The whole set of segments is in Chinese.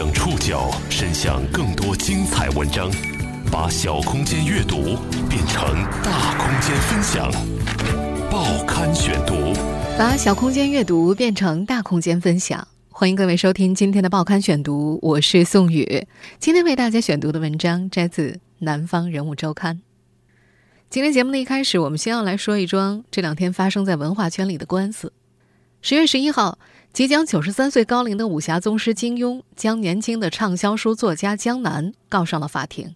将触角伸向更多精彩文章，把小空间阅读变成大空间分享。报刊选读，把小空间阅读变成大空间分享。欢迎各位收听今天的报刊选读，我是宋宇。今天为大家选读的文章摘自《南方人物周刊》。今天节目的一开始，我们先要来说一桩这两天发生在文化圈里的官司。十月十一号，即将九十三岁高龄的武侠宗师金庸，将年轻的畅销书作家江南告上了法庭，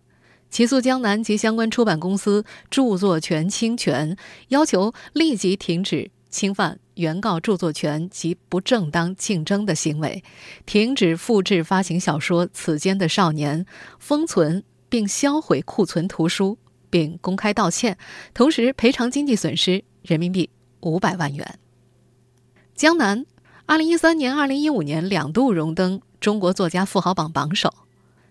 起诉江南及相关出版公司著作权侵权，要求立即停止侵犯。原告著作权及不正当竞争的行为，停止复制发行小说《此间的少年》，封存并销毁库存图书，并公开道歉，同时赔偿经济损失人民币五百万元。江南，二零一三年、二零一五年两度荣登中国作家富豪榜榜首，《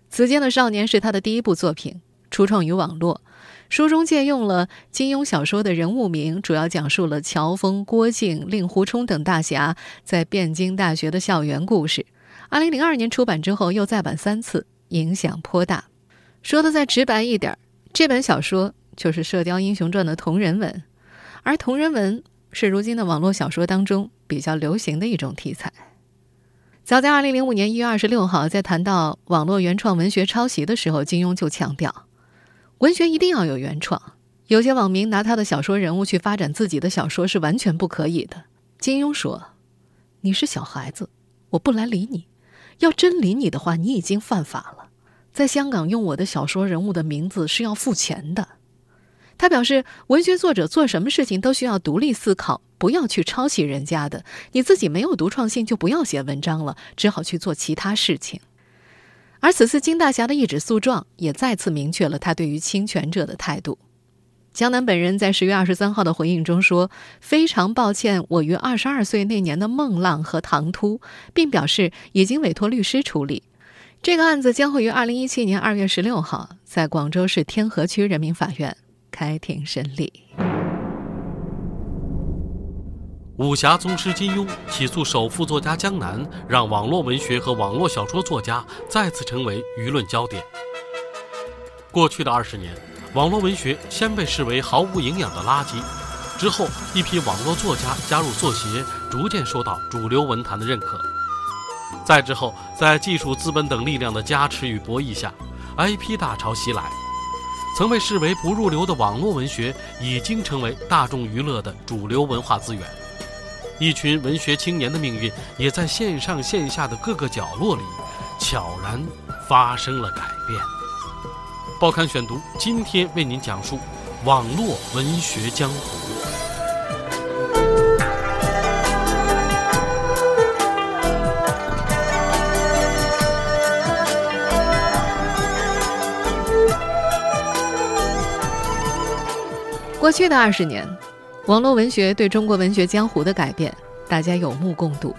此间的少年》是他的第一部作品，初创于网络。书中借用了金庸小说的人物名，主要讲述了乔峰、郭靖、令狐冲等大侠在汴京大学的校园故事。二零零二年出版之后，又再版三次，影响颇大。说的再直白一点，这本小说就是《射雕英雄传》的同人文，而同人文是如今的网络小说当中比较流行的一种题材。早在二零零五年一月二十六号，在谈到网络原创文学抄袭的时候，金庸就强调。文学一定要有原创，有些网民拿他的小说人物去发展自己的小说是完全不可以的。金庸说：“你是小孩子，我不来理你；要真理你的话，你已经犯法了。在香港用我的小说人物的名字是要付钱的。”他表示，文学作者做什么事情都需要独立思考，不要去抄袭人家的。你自己没有独创性，就不要写文章了，只好去做其他事情。而此次金大侠的一纸诉状也再次明确了他对于侵权者的态度。江南本人在十月二十三号的回应中说：“非常抱歉，我于二十二岁那年的孟浪和唐突，并表示已经委托律师处理这个案子，将会于二零一七年二月十六号在广州市天河区人民法院开庭审理。”武侠宗师金庸起诉首富作家江南，让网络文学和网络小说作家再次成为舆论焦点。过去的二十年，网络文学先被视为毫无营养的垃圾，之后一批网络作家加入作协，逐渐受到主流文坛的认可。再之后，在技术、资本等力量的加持与博弈下，IP 大潮袭来，曾被视为不入流的网络文学，已经成为大众娱乐的主流文化资源。一群文学青年的命运，也在线上线下的各个角落里，悄然发生了改变。报刊选读，今天为您讲述网络文学江湖。过去的二十年。网络文学对中国文学江湖的改变，大家有目共睹。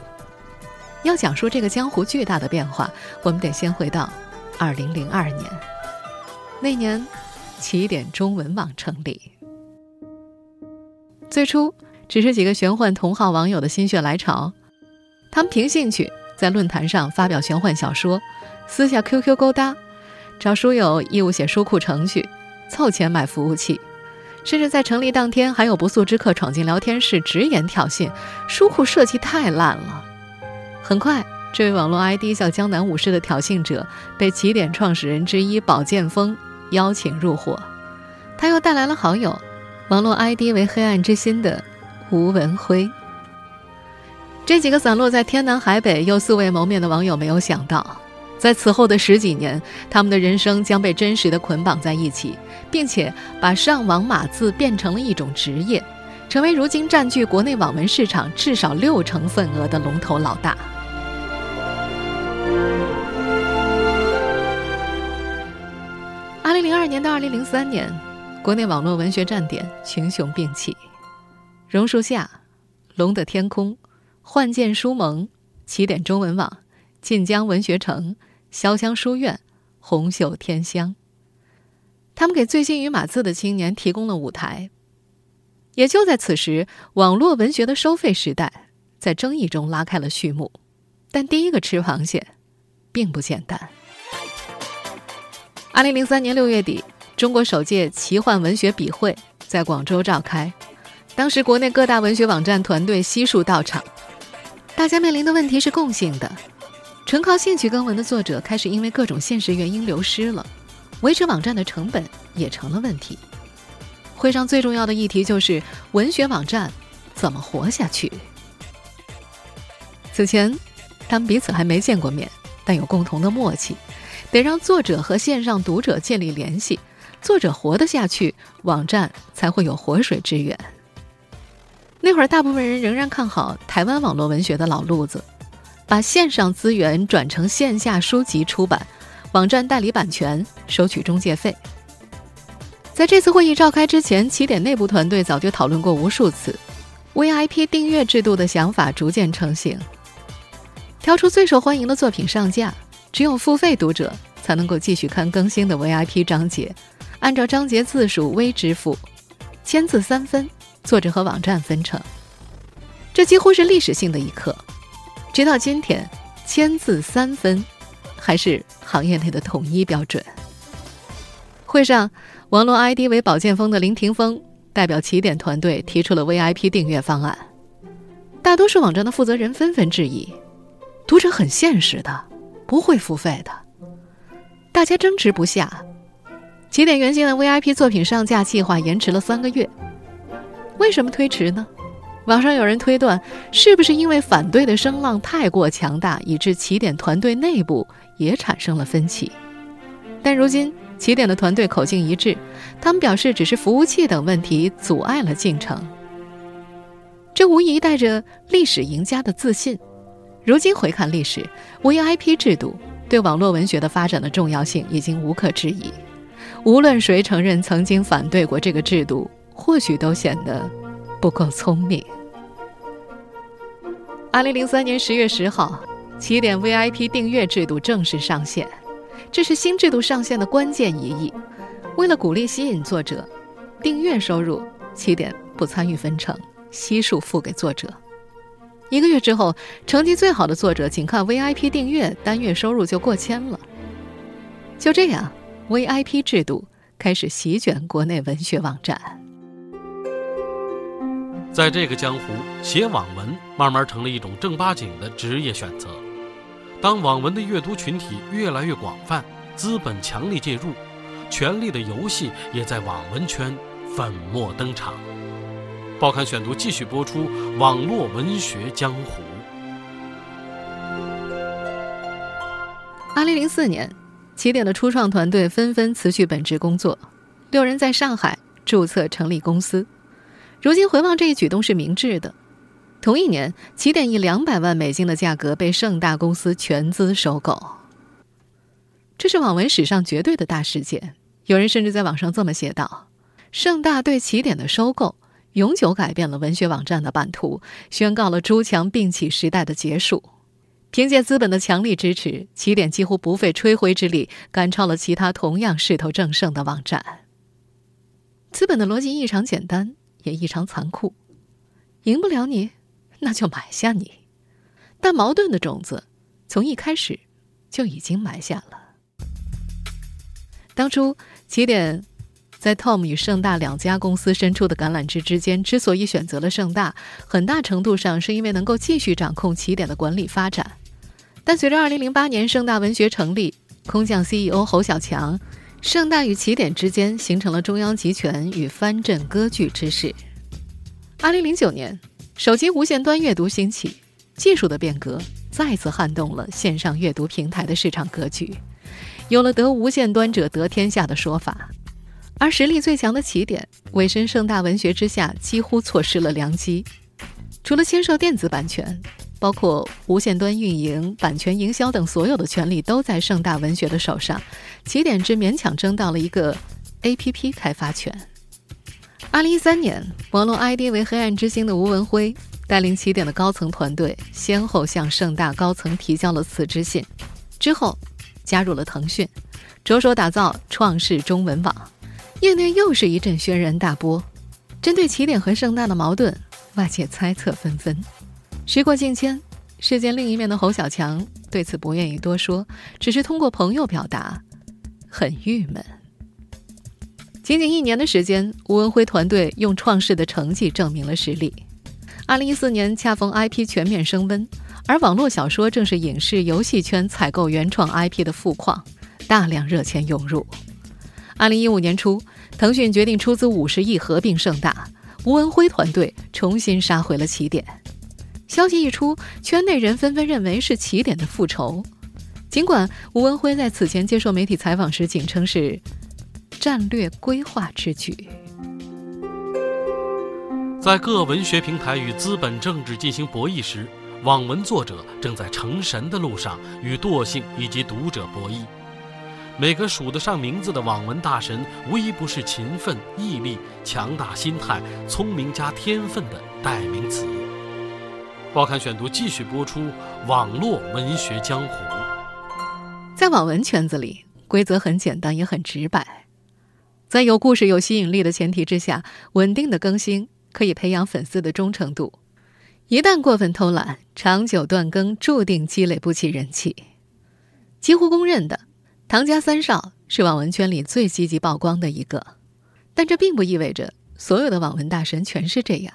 要讲述这个江湖巨大的变化，我们得先回到二零零二年。那年，起点中文网成立。最初只是几个玄幻同好网友的心血来潮，他们凭兴趣在论坛上发表玄幻小说，私下 QQ 勾搭，找书友义务写书库程序，凑钱买服务器。甚至在成立当天，还有不速之客闯进聊天室，直言挑衅：“书库设计太烂了。”很快，这位网络 ID 叫“江南武士”的挑衅者被起点创始人之一宝剑锋邀请入伙。他又带来了好友，网络 ID 为“黑暗之心”的吴文辉。这几个散落在天南海北又素未谋面的网友没有想到。在此后的十几年，他们的人生将被真实的捆绑在一起，并且把上网码字变成了一种职业，成为如今占据国内网文市场至少六成份额的龙头老大。二零零二年到二零零三年，国内网络文学站点群雄并起，榕树下、龙的天空、幻剑书盟、起点中文网。晋江文学城、潇湘书院、红袖添香，他们给醉心于码字的青年提供了舞台。也就在此时，网络文学的收费时代在争议中拉开了序幕。但第一个吃螃蟹，并不简单。二零零三年六月底，中国首届奇幻文学笔会在广州召开，当时国内各大文学网站团队悉数到场，大家面临的问题是共性的：纯靠兴趣更文的作者开始因为各种现实原因流失了，维持网站的成本也成了问题。会上最重要的议题就是文学网站怎么活下去。此前，他们彼此还没见过面，但有共同的默契。得让作者和线上读者建立联系，作者活得下去，网站才会有活水之源。那会儿，大部分人仍然看好台湾网络文学的老路子，把线上资源转成线下书籍出版，网站代理版权，收取中介费。在这次会议召开之前，起点内部团队早就讨论过无数次，VIP 订阅制度的想法逐渐成型，挑出最受欢迎的作品上架。只有付费读者才能够继续看更新的 VIP 章节，按照章节字数微支付，千字三分，作者和网站分成。这几乎是历史性的一刻。直到今天，千字三分还是行业内的统一标准。会上，网络 ID 为宝剑锋的林霆锋代表起点团队提出了 VIP 订阅方案，大多数网站的负责人纷纷质疑，读者很现实的。不会付费的，大家争执不下。起点原先的 VIP 作品上架计划延迟了三个月，为什么推迟呢？网上有人推断，是不是因为反对的声浪太过强大，以致起点团队内部也产生了分歧？但如今起点的团队口径一致，他们表示只是服务器等问题阻碍了进程。这无疑带着历史赢家的自信。如今回看历史，VIP 制度对网络文学的发展的重要性已经无可置疑。无论谁承认曾经反对过这个制度，或许都显得不够聪明。二零零三年十月十号，起点 VIP 订阅制度正式上线，这是新制度上线的关键一役。为了鼓励吸引作者，订阅收入起点不参与分成，悉数付给作者。一个月之后，成绩最好的作者仅靠 VIP 订阅，单月收入就过千了。就这样，VIP 制度开始席卷国内文学网站。在这个江湖，写网文慢慢成了一种正八经的职业选择。当网文的阅读群体越来越广泛，资本强力介入，权力的游戏也在网文圈粉墨登场。报刊选读继续播出《网络文学江湖》。二零零四年，起点的初创团队纷纷辞去本职工作，六人在上海注册成立公司。如今回望这一举动是明智的。同一年，起点以两百万美金的价格被盛大公司全资收购，这是网文史上绝对的大事件。有人甚至在网上这么写道：“盛大对起点的收购。”永久改变了文学网站的版图，宣告了诸强并起时代的结束。凭借资本的强力支持，起点几乎不费吹灰之力赶超了其他同样势头正盛的网站。资本的逻辑异常简单，也异常残酷：赢不了你，那就买下你。但矛盾的种子从一开始就已经埋下了。当初起点。在 Tom 与盛大两家公司伸出的橄榄枝之间，之所以选择了盛大，很大程度上是因为能够继续掌控起点的管理发展。但随着2008年盛大文学成立，空降 CEO 侯小强，盛大与起点之间形成了中央集权与藩镇割据之势。2009年，手机无线端阅读兴起，技术的变革再次撼动了线上阅读平台的市场格局，有了得无线端者得天下的说法。而实力最强的起点，委身盛大文学之下，几乎错失了良机。除了签售电子版权，包括无线端运营、版权营销等所有的权利都在盛大文学的手上，起点只勉强争到了一个 APP 开发权。二零一三年，网络 ID 为“黑暗之星”的吴文辉带领起点的高层团队，先后向盛大高层提交了辞职信，之后加入了腾讯，着手打造创世中文网。业内又是一阵轩然大波，针对起点和盛大的矛盾，外界猜测纷纷。时过境迁，事件另一面的侯小强对此不愿意多说，只是通过朋友表达很郁闷。仅仅一年的时间，吴文辉团队用创世的成绩证明了实力。二零一四年恰逢 IP 全面升温，而网络小说正是影视游戏圈采购原创 IP 的富矿，大量热钱涌入。二零一五年初，腾讯决定出资五十亿合并盛大，吴文辉团队重新杀回了起点。消息一出，圈内人纷纷认为是起点的复仇。尽管吴文辉在此前接受媒体采访时仅称是战略规划之举。在各文学平台与资本政治进行博弈时，网文作者正在成神的路上与惰性以及读者博弈。每个数得上名字的网文大神，无一不是勤奋、毅力、强大心态、聪明加天分的代名词。报刊选读继续播出：网络文学江湖。在网文圈子里，规则很简单，也很直白。在有故事、有吸引力的前提之下，稳定的更新。可以培养粉丝的忠诚度，一旦过分偷懒，长久断更，注定积累不起人气。几乎公认的，唐家三少是网文圈里最积极曝光的一个，但这并不意味着所有的网文大神全是这样。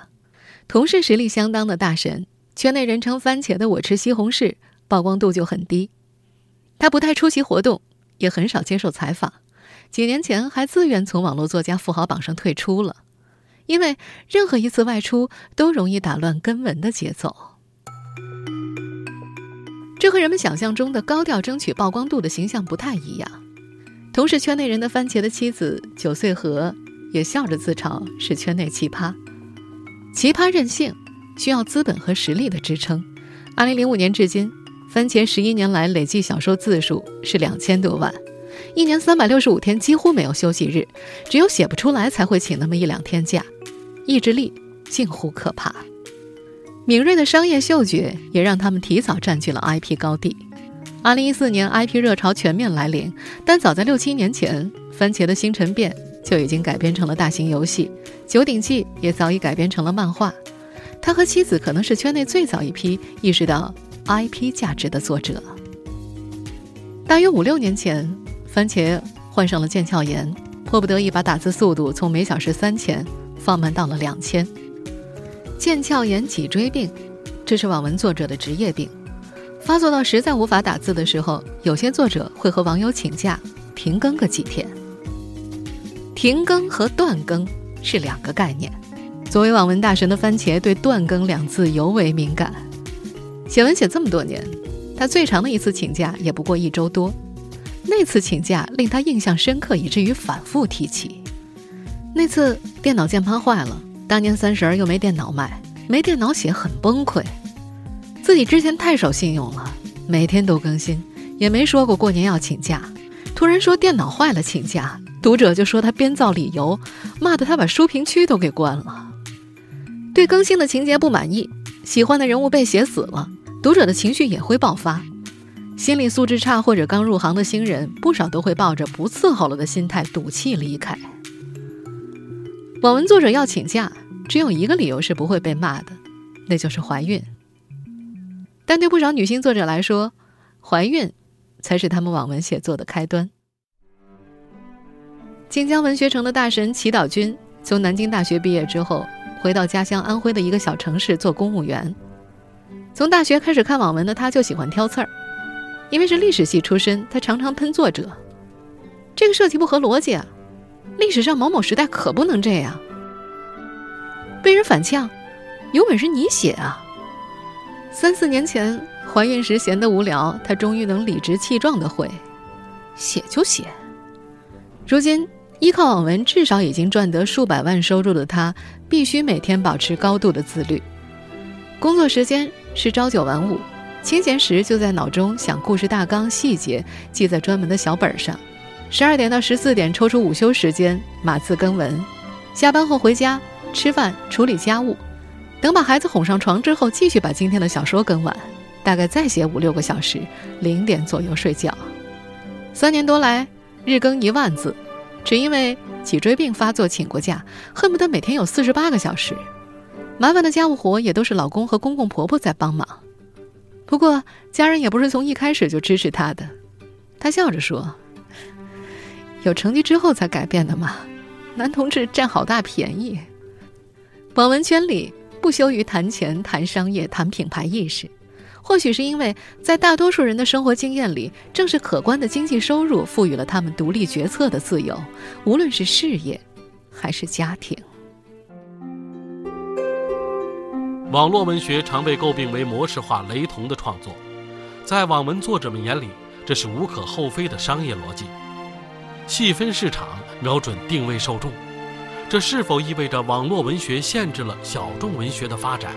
同是实力相当的大神，圈内人称“番茄”的我吃西红柿，曝光度就很低。他不太出席活动，也很少接受采访，几年前还自愿从网络作家富豪榜上退出了。因为任何一次外出都容易打乱根文的节奏，这和人们想象中的高调争取曝光度的形象不太一样。同是圈内人的番茄的妻子九岁和也笑着自嘲是圈内奇葩，奇葩任性需要资本和实力的支撑。二零零五年至今，番茄十一年来累计小说字数是两千多万。一年三百六十五天几乎没有休息日，只有写不出来才会请那么一两天假，意志力近乎可怕。敏锐的商业嗅觉也让他们提早占据了 IP 高地。二零一四年 IP 热潮全面来临，但早在六七年前，番茄的星辰变就已经改编成了大型游戏，九鼎记也早已改编成了漫画。他和妻子可能是圈内最早一批意识到 IP 价值的作者。大约五六年前。番茄患上了腱鞘炎，迫不得已把打字速度从每小时三千放慢到了两千。腱鞘炎、脊椎病，这是网文作者的职业病。发作到实在无法打字的时候，有些作者会和网友请假停更个几天。停更和断更是两个概念。作为网文大神的番茄，对“断更”两字尤为敏感。写文写这么多年，他最长的一次请假也不过一周多。那次请假令他印象深刻，以至于反复提起。那次电脑键盘坏了，大年三十儿又没电脑卖，没电脑写很崩溃。自己之前太守信用了，每天都更新，也没说过过年要请假。突然说电脑坏了请假，读者就说他编造理由，骂得他把书评区都给关了。对更新的情节不满意，喜欢的人物被写死了，读者的情绪也会爆发。心理素质差或者刚入行的新人，不少都会抱着不伺候了的心态赌气离开。网文作者要请假，只有一个理由是不会被骂的，那就是怀孕。但对不少女性作者来说，怀孕才是他们网文写作的开端。晋江文学城的大神祈祷君，从南京大学毕业之后，回到家乡安徽的一个小城市做公务员。从大学开始看网文的他，就喜欢挑刺儿。因为是历史系出身，他常常喷作者：“这个设计不合逻辑啊！历史上某某时代可不能这样。”被人反呛：“有本事你写啊！”三四年前怀孕时闲得无聊，他终于能理直气壮地回：“写就写。”如今依靠网文至少已经赚得数百万收入的他，必须每天保持高度的自律。工作时间是朝九晚五。清闲时就在脑中想故事大纲、细节，记在专门的小本上。十二点到十四点抽出午休时间码字更文。下班后回家吃饭、处理家务，等把孩子哄上床之后，继续把今天的小说更完。大概再写五六个小时，零点左右睡觉。三年多来，日更一万字，只因为脊椎病发作请过假，恨不得每天有四十八个小时。麻烦的家务活也都是老公和公公婆婆在帮忙。不过家人也不是从一开始就支持他的。他笑着说：“有成绩之后才改变的嘛，男同志占好大便宜。”网文圈里不羞于谈钱、谈商业、谈品牌意识。或许是因为在大多数人的生活经验里，正是可观的经济收入赋予了他们独立决策的自由，无论是事业还是家庭。网络文学常被诟病为模式化、雷同的创作，在网文作者们眼里，这是无可厚非的商业逻辑。细分市场，瞄准定位受众，这是否意味着网络文学限制了小众文学的发展？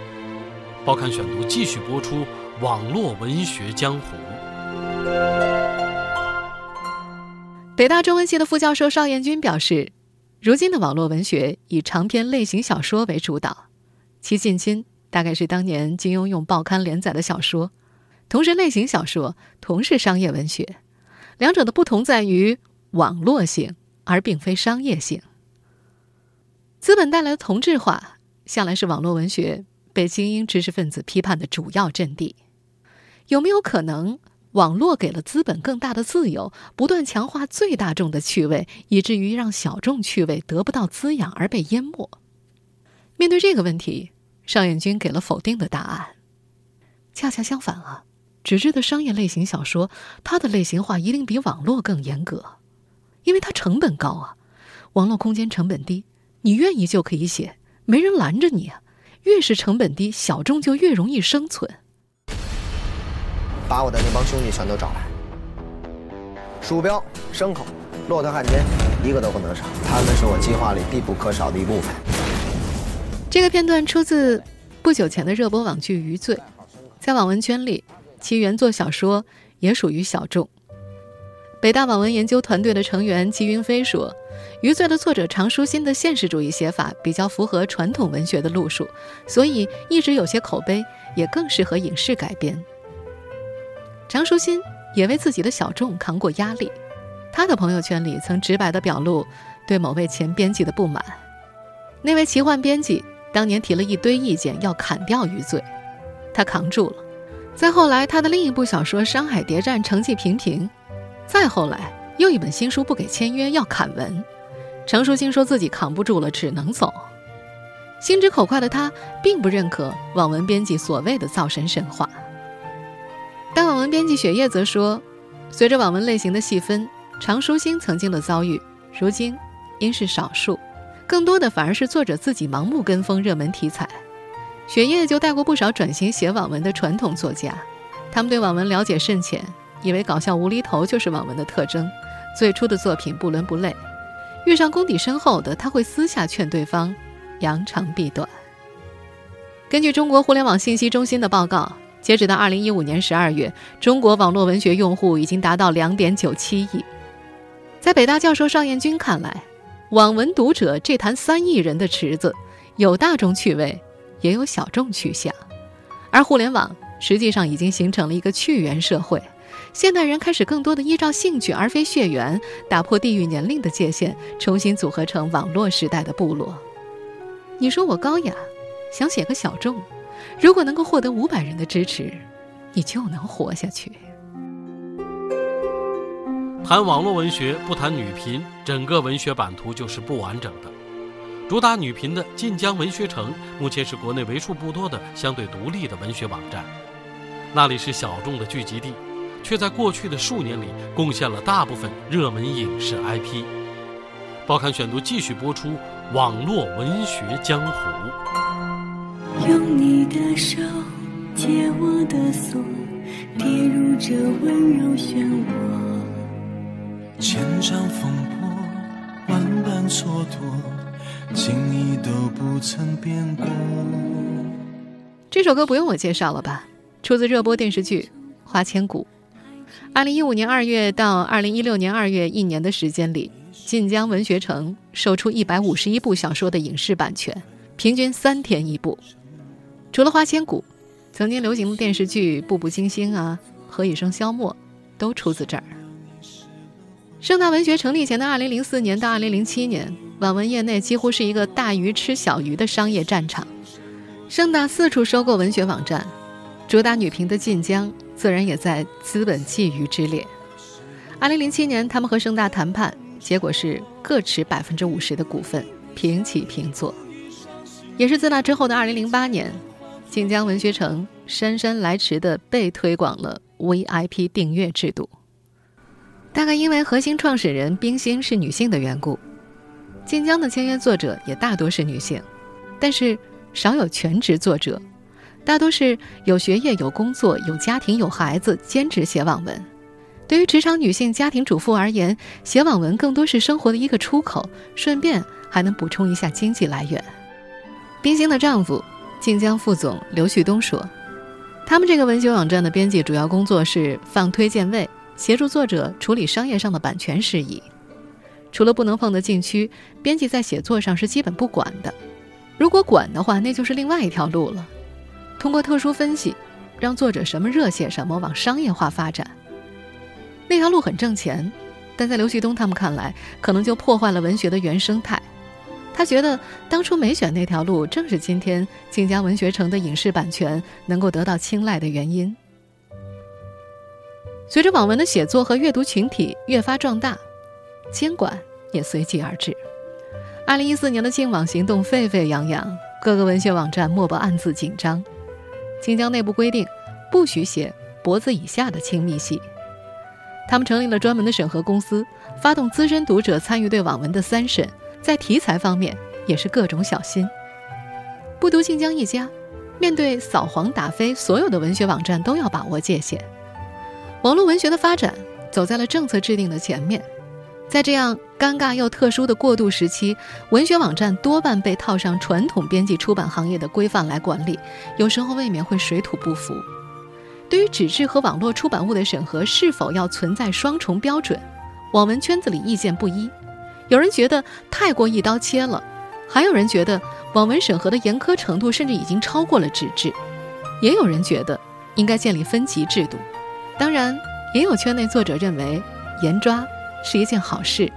报刊选读继续播出。网络文学江湖。北大中文系的副教授邵彦军表示，如今的网络文学以长篇类型小说为主导，其近亲大概是当年金庸用报刊连载的小说。同时，类型小说同是商业文学，两者的不同在于网络性，而并非商业性。资本带来的同质化，向来是网络文学被精英知识分子批判的主要阵地。有没有可能，网络给了资本更大的自由，不断强化最大众的趣味，以至于让小众趣味得不到滋养而被淹没？面对这个问题，尚彦军给了否定的答案。恰恰相反啊，纸质的商业类型小说，它的类型化一定比网络更严格，因为它成本高啊。网络空间成本低，你愿意就可以写，没人拦着你啊。越是成本低，小众就越容易生存。把我的那帮兄弟全都找来。鼠标、牲口、骆驼、汉奸，一个都不能少。他们是我计划里必不可少的一部分。这个片段出自不久前的热播网剧《余罪》，在网文圈里，其原作小说也属于小众。北大网文研究团队的成员齐云飞说：“《余罪》的作者常书欣的现实主义写法比较符合传统文学的路数，所以一直有些口碑，也更适合影视改编。”常书欣也为自己的小众扛过压力，他的朋友圈里曾直白地表露对某位前编辑的不满。那位奇幻编辑当年提了一堆意见，要砍掉余罪，他扛住了。再后来，他的另一部小说《山海谍战》成绩平平，再后来又一本新书不给签约，要砍文。常书欣说自己扛不住了，只能走。心直口快的他，并不认可网文编辑所谓的造神神话。但网文编辑雪夜则说，随着网文类型的细分，常书星曾经的遭遇，如今应是少数，更多的反而是作者自己盲目跟风热门题材。雪夜就带过不少转型写网文的传统作家，他们对网文了解甚浅，以为搞笑无厘头就是网文的特征，最初的作品不伦不类。遇上功底深厚的，他会私下劝对方扬长避短。根据中国互联网信息中心的报告。截止到二零一五年十二月，中国网络文学用户已经达到两点九七亿。在北大教授邵彦军看来，网文读者这坛三亿人的池子，有大众趣味，也有小众取向。而互联网实际上已经形成了一个趣园社会，现代人开始更多的依照兴趣而非血缘，打破地域年龄的界限，重新组合成网络时代的部落。你说我高雅，想写个小众。如果能够获得五百人的支持，你就能活下去。谈网络文学不谈女频，整个文学版图就是不完整的。主打女频的晋江文学城，目前是国内为数不多的相对独立的文学网站。那里是小众的聚集地，却在过去的数年里贡献了大部分热门影视 IP。报刊选读继续播出网络文学江湖。用你的手解我的锁，跌入这温柔漩涡。千丈风波，万般蹉跎，情意都不曾变过。这首歌不用我介绍了吧？出自热播电视剧《花千骨》。二零一五年二月到二零一六年二月一年的时间里，晋江文学城售出一百五十一部小说的影视版权，平均三天一部。除了《花千骨》，曾经流行的电视剧《步步惊心》啊，《何以笙箫默》都出自这儿。盛大文学成立前的2004年到2007年，网文业内几乎是一个大鱼吃小鱼的商业战场。盛大四处收购文学网站，主打女频的晋江自然也在资本觊觎之列。二零零七年，他们和盛大谈判，结果是各持百分之五十的股份，平起平坐。也是自那之后的二零零八年，晋江文学城姗姗来迟地被推广了 VIP 订阅制度。大概因为核心创始人冰心是女性的缘故，晋江的签约作者也大多是女性，但是少有全职作者，大多是有学业、有工作、有家庭、有孩子，兼职写网文。对于职场女性、家庭主妇而言，写网文更多是生活的一个出口，顺便还能补充一下经济来源。冰心的丈夫晋江副总刘旭东说：“他们这个文学网站的编辑主要工作是放推荐位。”协助作者处理商业上的版权事宜，除了不能碰的禁区，编辑在写作上是基本不管的。如果管的话，那就是另外一条路了。通过特殊分析，让作者什么热写什么，往商业化发展。那条路很挣钱，但在刘旭东他们看来，可能就破坏了文学的原生态。他觉得当初没选那条路，正是今天晋江文学城的影视版权能够得到青睐的原因。随着网文的写作和阅读群体越发壮大，监管也随即而至。二零一四年的净网行动沸沸扬扬，各个文学网站莫不暗自紧张。晋江内部规定，不许写脖子以下的亲密戏。他们成立了专门的审核公司，发动资深读者参与对网文的三审，在题材方面也是各种小心。不独晋江一家，面对扫黄打非，所有的文学网站都要把握界限。网络文学的发展走在了政策制定的前面，在这样尴尬又特殊的过渡时期，文学网站多半被套上传统编辑出版行业的规范来管理，有时候未免会水土不服。对于纸质和网络出版物的审核是否要存在双重标准，网文圈子里意见不一。有人觉得太过一刀切了，还有人觉得网文审核的严苛程度甚至已经超过了纸质，也有人觉得应该建立分级制度。当然，也有圈内作者认为严抓是一件好事。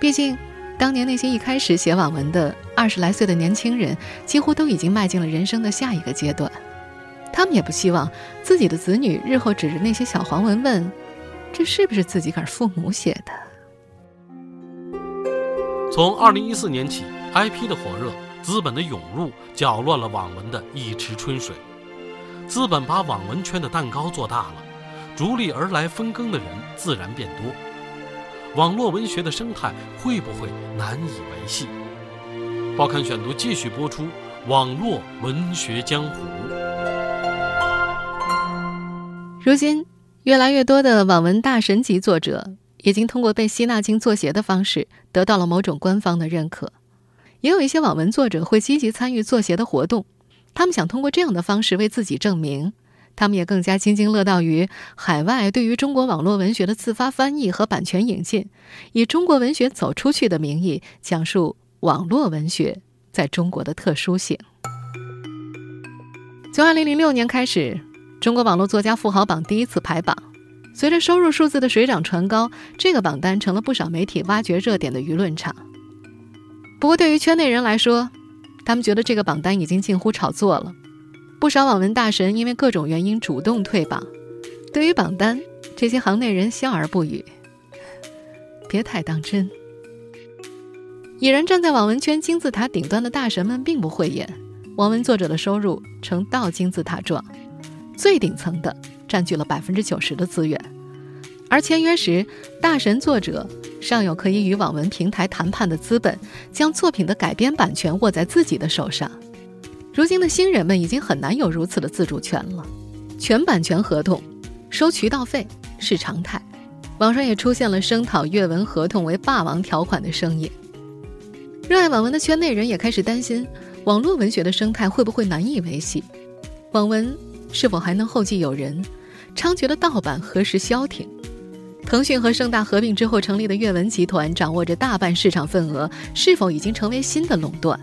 毕竟，当年那些一开始写网文的二十来岁的年轻人，几乎都已经迈进了人生的下一个阶段。他们也不希望自己的子女日后指着那些小黄文问：“这是不是自己个儿父母写的？”从二零一四年起，IP 的火热、资本的涌入，搅乱了网文的一池春水。资本把网文圈的蛋糕做大了。逐利而来分羹的人自然变多，网络文学的生态会不会难以维系？报刊选读继续播出：网络文学江湖。如今，越来越多的网文大神级作者已经通过被吸纳进作协的方式，得到了某种官方的认可。也有一些网文作者会积极参与作协的活动，他们想通过这样的方式为自己证明。他们也更加津津乐道于海外对于中国网络文学的自发翻译和版权引进，以中国文学走出去的名义讲述网络文学在中国的特殊性。从二零零六年开始，中国网络作家富豪榜第一次排榜，随着收入数字的水涨船高，这个榜单成了不少媒体挖掘热点的舆论场。不过，对于圈内人来说，他们觉得这个榜单已经近乎炒作了。不少网文大神因为各种原因主动退榜，对于榜单，这些行内人笑而不语，别太当真。已然站在网文圈金字塔顶端的大神们并不讳言，网文作者的收入呈倒金字塔状，最顶层的占据了百分之九十的资源，而签约时，大神作者尚有可以与网文平台谈判的资本，将作品的改编版权握在自己的手上。如今的新人们已经很难有如此的自主权了，全版权合同、收渠道费是常态，网上也出现了声讨阅文合同为霸王条款的声音。热爱网文的圈内人也开始担心，网络文学的生态会不会难以维系？网文是否还能后继有人？猖獗的盗版何时消停？腾讯和盛大合并之后成立的阅文集团掌握着大半市场份额，是否已经成为新的垄断？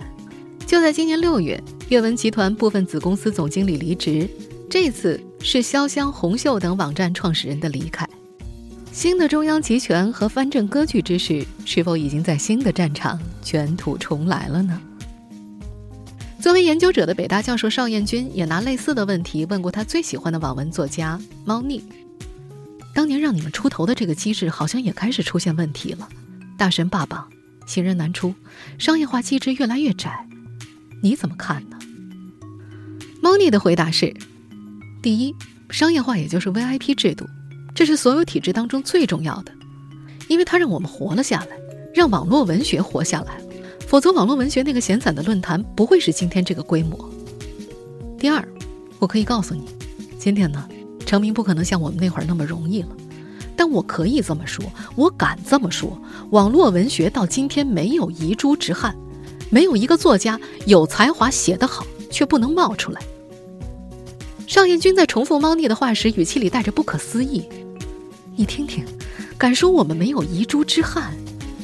就在今年六月，阅文集团部分子公司总经理离职，这次是潇湘、红袖等网站创始人的离开。新的中央集权和藩镇割据之势，是否已经在新的战场卷土重来了呢？作为研究者的北大教授邵彦军也拿类似的问题问过他最喜欢的网文作家猫腻。当年让你们出头的这个机制，好像也开始出现问题了，大神霸榜，新人难出，商业化机制越来越窄，你怎么看呢？猫腻的回答是：第一，商业化也就是 VIP 制度，这是所有体制当中最重要的，因为它让我们活了下来，让网络文学活下来。否则，网络文学那个闲散的论坛不会是今天这个规模。第二，我可以告诉你，今天呢，成名不可能像我们那会儿那么容易了。但我可以这么说，我敢这么说，网络文学到今天没有遗珠之憾，没有一个作家有才华写得好却不能冒出来。邵彦军在重复猫腻的话时，语气里带着不可思议。你听听，敢说我们没有遗珠之憾，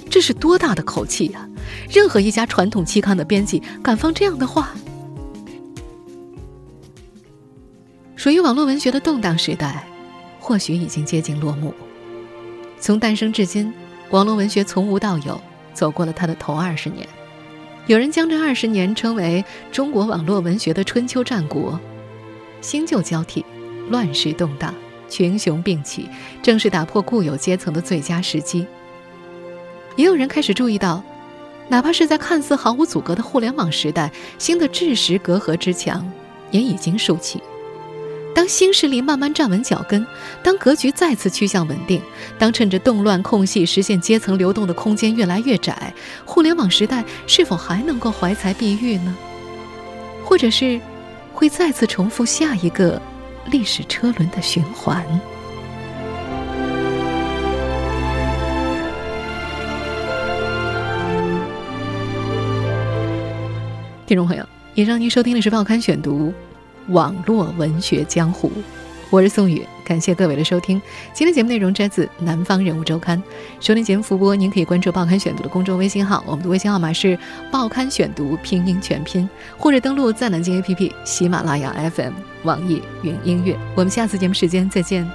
这是多大的口气呀！任何一家传统期刊的编辑敢放这样的话？属于网络文学的动荡时代，或许已经接近落幕。从诞生至今，网络文学从无到有，走过了它的头二十年。有人将这二十年称为中国网络文学的春秋战国，新旧交替，乱世动荡，群雄并起，正是打破固有阶层的最佳时机。也有人开始注意到。哪怕是在看似毫无阻隔的互联网时代，新的知识隔阂之墙也已经竖起。当新势力慢慢站稳脚跟，当格局再次趋向稳定，当趁着动乱空隙实现阶层流动的空间越来越窄，互联网时代是否还能够怀才避玉呢？或者是会再次重复下一个历史车轮的循环？听众朋友，以上您收听的是《报刊选读》，网络文学江湖，我是宋宇，感谢各位的收听。今天节目内容摘自《南方人物周刊》，收听节目复播，您可以关注《报刊选读》的公众微信号，我们的微信号码是《报刊选读》拼音全拼，或者登录在南京 APP、喜马拉雅 FM、网易云音乐。我们下次节目时间再见。